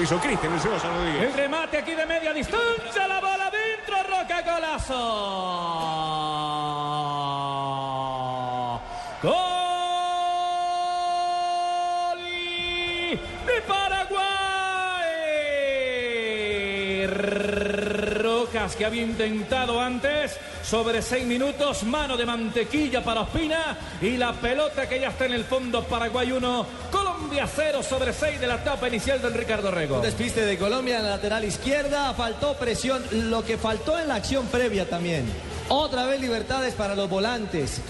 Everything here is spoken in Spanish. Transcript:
Hizo Cristian el Ceballos Rodríguez. El remate aquí de media distancia, la bola dentro, Roca golazo. Gol de Paraguay. Rojas que había intentado antes sobre seis minutos, mano de mantequilla para Ospina y la pelota que ya está en el fondo Paraguay 1, Colombia 0 sobre 6 de la etapa inicial del Ricardo Rego. Un despiste de Colombia en la lateral izquierda, faltó presión, lo que faltó en la acción previa también. Otra vez libertades para los volantes.